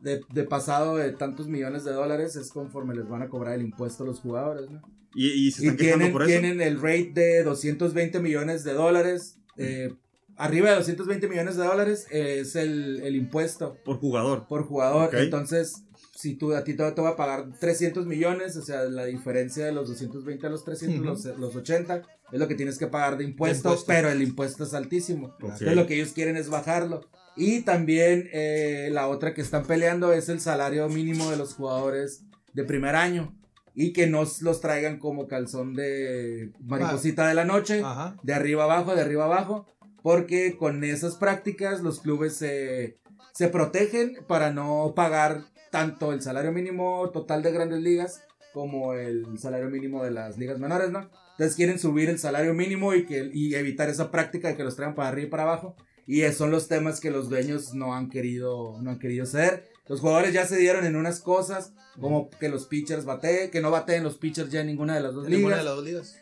De, de pasado de tantos millones de dólares es conforme les van a cobrar el impuesto a los jugadores, ¿no? Y, y se están tienen, por eso. tienen el rate de 220 millones de dólares. eh, arriba de 220 millones de dólares eh, es el, el impuesto Por jugador. por jugador. Entonces, si tú a ti te, te va a pagar 300 millones, o sea, la diferencia de los 220 a los 300, Ujú. los, los 80, es lo que tienes que pagar de impuesto, impuesto. pero el impuesto es altísimo. Entonces, lo que ellos quieren es bajarlo. Y también eh, la otra que están peleando es el salario mínimo de los jugadores de primer año. Y que no los traigan como calzón de mariposita de la noche Ajá. de arriba abajo, de arriba abajo, porque con esas prácticas los clubes se, se protegen para no pagar tanto el salario mínimo total de grandes ligas como el salario mínimo de las ligas menores, ¿no? Entonces quieren subir el salario mínimo y, que, y evitar esa práctica de que los traigan para arriba y para abajo. Y esos son los temas que los dueños no han querido, no han querido ceder. Los jugadores ya se dieron en unas cosas, como que los pitchers bateen, que no bateen los pitchers ya en ninguna de las dos En ninguna ligas. de las dos ligas.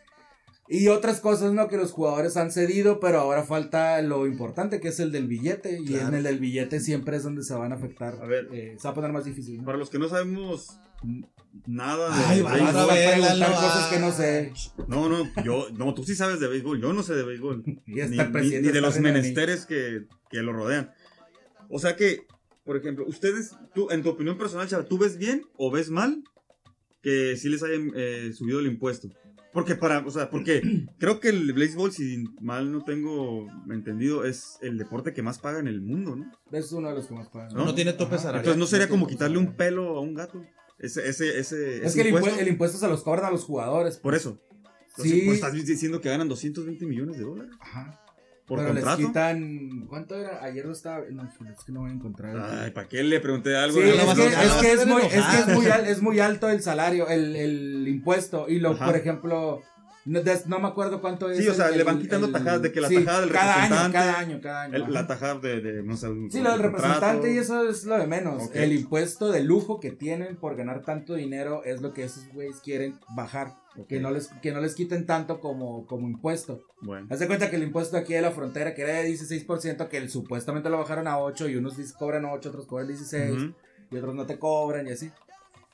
Y otras cosas, ¿no? Que los jugadores han cedido, pero ahora falta lo importante, que es el del billete. Y Claro. en el del billete siempre es donde se van a afectar. A ver. eh, se va a poner más difícil, ¿no? Para los que no sabemos nada de Ay, béisbol. a preguntar cosas que no sé. No, no, yo, no, tú sí sabes de béisbol, yo no sé de béisbol. Y ni, está el ni- presidente ni de los menesteres que, que lo rodean. O sea que, por ejemplo, ustedes, tú, en tu opinión personal, Chava, ¿tú ves bien o ves mal que sí les hayan eh, subido el impuesto? Porque para, o sea, porque creo que el béisbol, si mal no tengo entendido, es el deporte que más paga en el mundo, ¿no? Es uno de los que más pagan. No tiene tope salarial. Entonces no sería no como quitarle un pelo a un gato. Ese, ese, ese, Es ese que el impuesto. el impuesto se los cobran a los jugadores. Por eso. Sí. Sí. Pues estás diciendo que ganan 220 millones de dólares Ajá. Por Pero contrato. les quitan. ¿Cuánto era? Ayer lo estaba. No, es que no voy a encontrar. Ay, ¿para qué le pregunté algo? Sí, No, es, que, es que es muy, es que es muy al- es muy alto el salario, el, el impuesto. Y lo, Ajá. por ejemplo, no, me acuerdo cuánto es. Sí, o sea, el- le van quitando el- tajadas de que la sí, tajada del cada año, representante, cada año, cada año. El- ajá. la tajada de, de, no sé, Sí, lo del representante y eso es lo de menos. El impuesto de lujo que tienen por ganar tanto dinero es lo que esos güeyes quieren bajar. Que, no les, que no les quiten tanto como, como impuesto. Bueno. Haz de cuenta que el impuesto aquí de la frontera, que era de 16%, que el- supuestamente lo bajaron a 8 y unos cobran 8, otros cobran 16 Ujú. y otros no te cobran y así.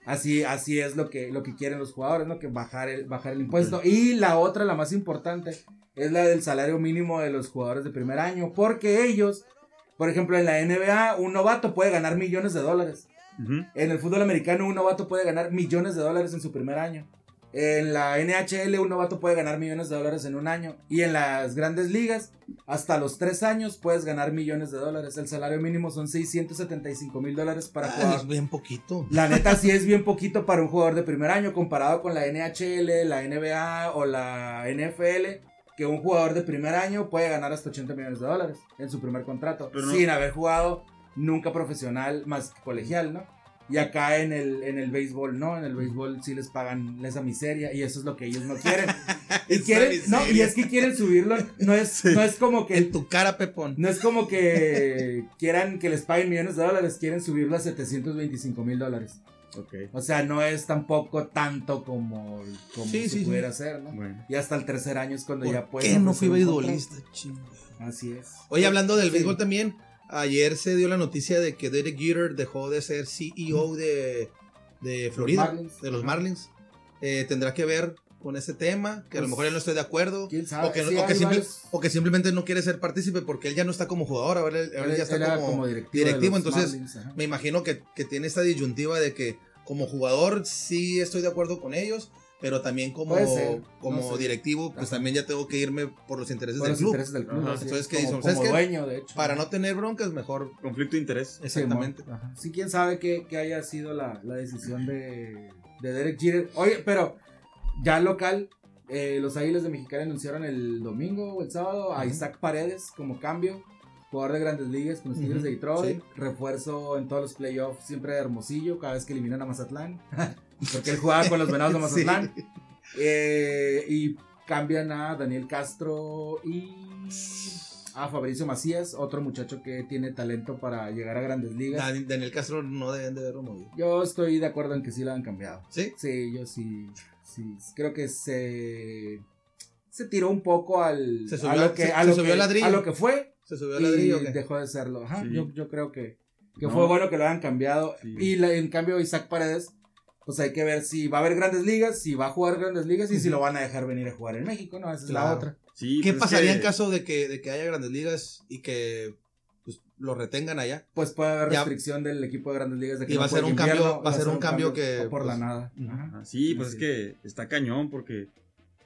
Así, así es lo que, lo que quieren los jugadores, ¿no? Que bajar el, bajar el impuesto. Y la otra, la más importante, es la del salario mínimo de los jugadores de primer año. Porque ellos, por ejemplo, en la NBA, un novato puede ganar millones de dólares. En el fútbol americano, un novato puede ganar millones de dólares en su primer año. En la NHL, un novato puede ganar millones de dólares en un año. Y en las grandes ligas, hasta los tres años puedes ganar millones de dólares. El salario mínimo son 675 mil dólares para Ah, jugar. es bien poquito. La neta sí es bien poquito para un jugador de primer año comparado con la NHL, la NBA o la NFL, que un jugador de primer año puede ganar hasta 80 millones de dólares en su primer contrato, Pero no- sin haber jugado nunca profesional más que colegial, ¿no? Y acá en el, en el béisbol, no, en el béisbol sí les pagan esa miseria y eso es lo que ellos no quieren. y quieren, no, y es que quieren subirlo, no es, no es como que En tu cara, Pepón. no es como que quieran que les paguen millones de dólares, quieren subirlo a 725 mil dólares. Ok. O sea, no es tampoco tanto como, como Sí, se sí, pudiera hacer, ¿no? Bueno. Y hasta el tercer año es cuando ya ¿Por puedes. qué no fui beisbolista? Así es. Oye, hablando del béisbol también, ayer se dio la noticia de que Derek Jeter dejó de ser CEO de, de Florida, Marlins. de los. Marlins. Eh, tendrá que ver con ese tema, que a lo Pues, mejor él no estoy de acuerdo. ¿Quién sabe? O que, Sí, o, que simple- varios- o que simplemente no quiere ser partícipe porque él ya no está como jugador, ahora él, ahora él ya está era como, directivo. directivo, entonces Marlins, me imagino que, que tiene esta disyuntiva de que como jugador sí estoy de acuerdo con ellos, pero también como, como no sé. directivo, pues Ajá. también ya tengo que irme por los intereses Por del los club. intereses del club. Ajá. Entonces, es, ¿qué como, como dueño, de hecho. Para no tener broncas, mejor. Conflicto de interés. Exactamente. Sí. Sí, quién sabe qué, qué haya sido la, la decisión de, de Derek Jeter. Oye, pero ya local, eh, los Águilas de Mexicali anunciaron el domingo o el sábado a. Isaac Paredes como cambio. Jugador de grandes ligas con los Tigres de Detroit. sí. Refuerzo en todos los playoffs siempre de Hermosillo, cada vez que eliminan a Mazatlán. Porque él jugaba con los Venados de Sí. Mazatlán. Eh, y cambian a Daniel Castro y a Fabricio Macías, otro muchacho que tiene talento para llegar a grandes ligas. Dan- Daniel Castro no deben de haberlo movido. Yo estoy de acuerdo en que sí lo han cambiado. ¿Sí? Sí, yo sí, sí. Creo que se se tiró un poco al Se a subió lo al- que se- a se lo subió que, ladrillo. a lo que fue ¿Se subió al y ladrillo qué? dejó de serlo. Ajá, Sí. yo, yo creo que, que No. fue bueno que lo hayan cambiado. Sí. Y la- en cambio Isaac Paredes, pues hay que ver si va a haber grandes ligas, si va a jugar grandes ligas y si lo van a dejar venir a jugar en México, ¿no? Esa es la otra. Sí, ¿Qué pues es pasaría que- en caso de que, de que haya grandes ligas y que pues, lo retengan allá? Pues puede haber Ya. restricción del equipo de grandes ligas de que Y no va a ser un cambio- va a ser un cambio que, por la pues, nada. Ajá. Sí, pues es que está cañón porque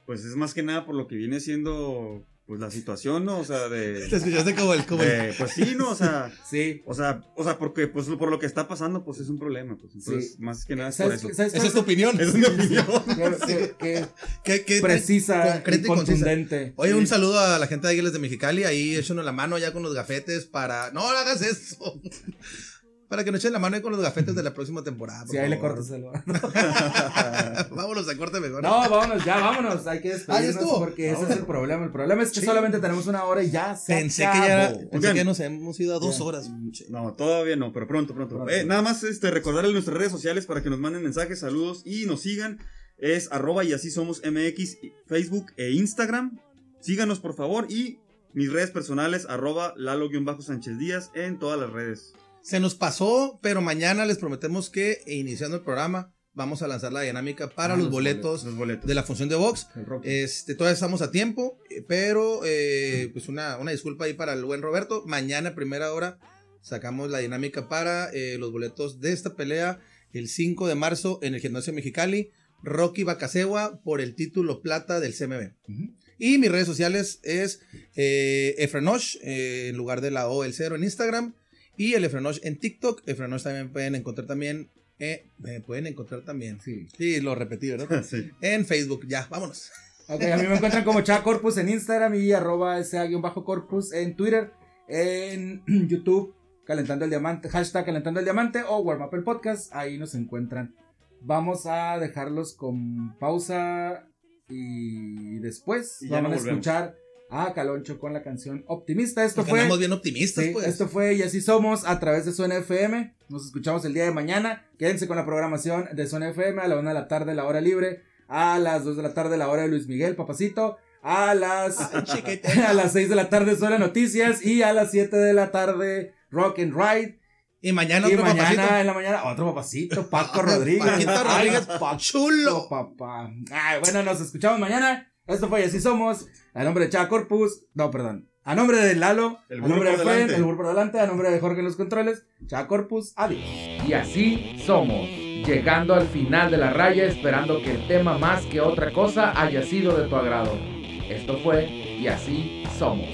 pues es más que nada por lo que viene siendo pues la situación, ¿no? O sea, de, Te escuchaste como el... Como el- de- pues sí, ¿no? O sea, Sí. o sea, o sea, porque pues por lo que está pasando pues es un problema, pues entonces Sí. más que nada es por ¿Sabes, eso. ¿sabes Esa es tu opinión. Esa es mi opinión. Qué- qué- qué ¿Qué, qué- precisa concreta y y concisa. contundente. Oye, Sí. un saludo a la gente de Águilas de Mexicali. Ahí échenos la mano ya con los gafetes para. No, no hagas eso. Para que nos echen la mano ahí con los gafetes de la próxima temporada. por Sí, ahí le cortas el Vámonos a corte mejor. No, vámonos, ya, vámonos. Hay que Ah, despedirnos estuvo. porque ese es el problema. El problema es que Sí. solamente tenemos una hora y ya se Pensé que ya, acabó. pensé Oigan. que ya nos hemos ido a dos horas. No, todavía no, pero pronto, pronto. Pronto. Eh, nada más este, recordarles nuestras redes sociales para que nos manden mensajes, saludos y nos sigan. Es arroba y así somos MX, Facebook e Instagram. Síganos por favor y mis redes personales arroba Lalo-Sánchez Díaz en todas las redes. Se nos pasó, pero mañana les prometemos que iniciando el programa vamos a lanzar la dinámica para Ah, los, los boletos Los boletos. de la función de Rocky. Este, todavía estamos a tiempo, eh, pero eh, pues una, una disculpa ahí para el buen Roberto. Mañana, primera hora, sacamos la dinámica para eh, los boletos de esta pelea el 5 de marzo en el Gimnasio Mexicali. Rocky Bacasegua por el título plata del CMB. Y mis redes sociales es eh, Efrenosh, en lugar de la O, el cero en Instagram. Y el Efrenosh en TikTok. Efrenosh también pueden encontrar también. eh, me pueden encontrar también. Sí. Sí, lo repetí, ¿verdad? Sí. En Facebook, ya, vámonos. Ok, a mí me encuentran como Cha Corpus en Instagram y arroba SA-Corpus en Twitter, en YouTube, Calentando el Diamante, hashtag Calentando el Diamante o Warm Up el Podcast, ahí nos encuentran. Vamos a dejarlos con pausa y después Y ya vamos no a volvemos. escuchar a Caloncho con la canción Optimista. Esto fue... andamos bien optimistas, Sí, pues. Esto fue Y así somos a través de Zona FM. Nos escuchamos el día de mañana. Quédense con la programación de Zona FM a la 1 de la tarde, la hora libre. A las 2 de la tarde, la hora de Luis Miguel, papacito. A las, Ay, chiquitita. a las 6 de la tarde, Zona Noticias. Y a las 7 de la tarde, Rock and Ride. Y mañana y otro mañana papacito. en la mañana, otro papacito, Paco Rodríguez. Paquito Ay, Rodríguez, Paco, chulo. papá. Ay, bueno, nos escuchamos mañana. Esto fue Y así somos. A nombre de Cha Corpus. No, perdón. A nombre de Lalo. El a nombre de Fren, el burro por delante. A nombre de Jorge en los controles. Cha Corpus. Adiós. Y así somos, llegando al final de la raya esperando que el tema más que otra cosa haya sido de tu agrado. Esto fue Y así somos.